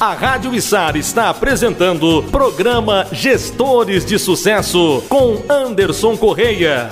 A Rádio Missar está apresentando programa Gestores de Sucesso com Anderson Correia.